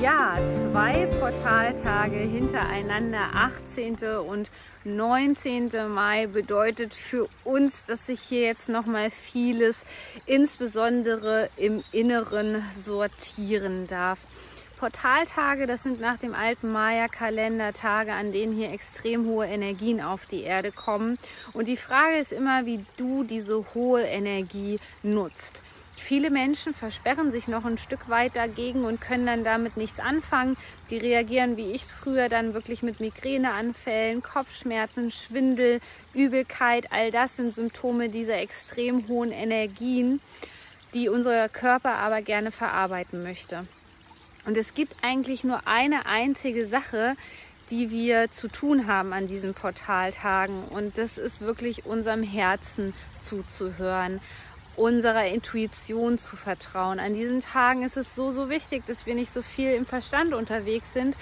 Ja, zwei Portaltage hintereinander, 18. und 19. Mai, bedeutet für uns, dass sich hier jetzt nochmal vieles, insbesondere im Inneren, sortieren darf. Portaltage, das sind nach dem alten Maya-Kalender Tage, an denen hier extrem hohe Energien auf die Erde kommen. Und die Frage ist immer, wie du diese hohe Energie nutzt. Viele Menschen versperren sich noch ein Stück weit dagegen und können dann damit nichts anfangen. Die reagieren wie ich früher dann wirklich mit Migräneanfällen, Kopfschmerzen, Schwindel, Übelkeit. All das sind Symptome dieser extrem hohen Energien, die unser Körper aber gerne verarbeiten möchte. Und es gibt eigentlich nur eine einzige Sache, die wir zu tun haben an diesen Portaltagen. Und das ist wirklich unserem Herzen zuzuhören, unserer Intuition zu vertrauen. An diesen Tagen ist es so, so wichtig, dass wir nicht so viel im Verstand unterwegs sind,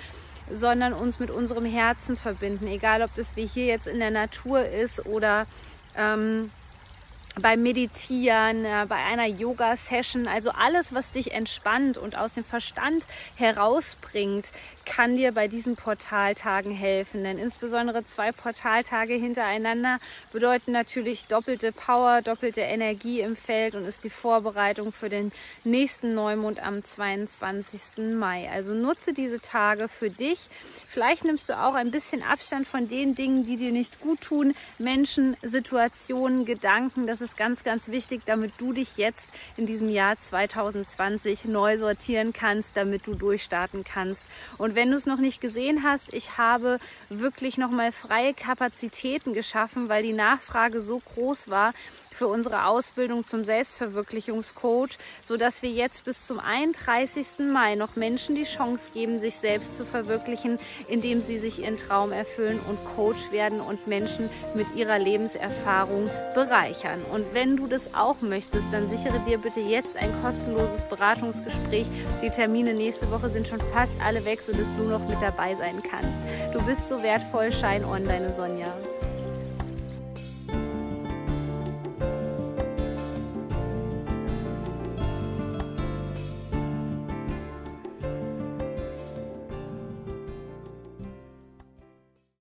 sondern uns mit unserem Herzen verbinden. Egal, ob das wie hier jetzt in der Natur ist oder ähm, beim Meditieren, äh, bei einer Yoga-Session. Also alles, was dich entspannt und aus dem Verstand herausbringt, kann dir bei diesen Portaltagen helfen. Denn insbesondere zwei Portaltage hintereinander bedeuten natürlich doppelte Power, doppelte Energie im Feld und ist die Vorbereitung für den nächsten Neumond am 22. Mai. Also nutze diese Tage für dich. Vielleicht nimmst du auch ein bisschen Abstand von den Dingen, die dir nicht gut tun. Menschen, Situationen, Gedanken. Das ist ganz, ganz wichtig, damit du dich jetzt in diesem Jahr 2020 neu sortieren kannst, damit du durchstarten kannst. Und wenn du es noch nicht gesehen hast, ich habe wirklich nochmal freie Kapazitäten geschaffen, weil die Nachfrage so groß war für unsere Ausbildung zum Selbstverwirklichungscoach, sodass wir jetzt bis zum 31. Mai noch Menschen die Chance geben, sich selbst zu verwirklichen, indem sie sich ihren Traum erfüllen und Coach werden und Menschen mit ihrer Lebenserfahrung bereichern. Und wenn du das auch möchtest, dann sichere dir bitte jetzt ein kostenloses Beratungsgespräch. Die Termine nächste Woche sind schon fast alle weg, sodass du noch mit dabei sein kannst. Du bist so wertvoll, Schein On, deine Sonja.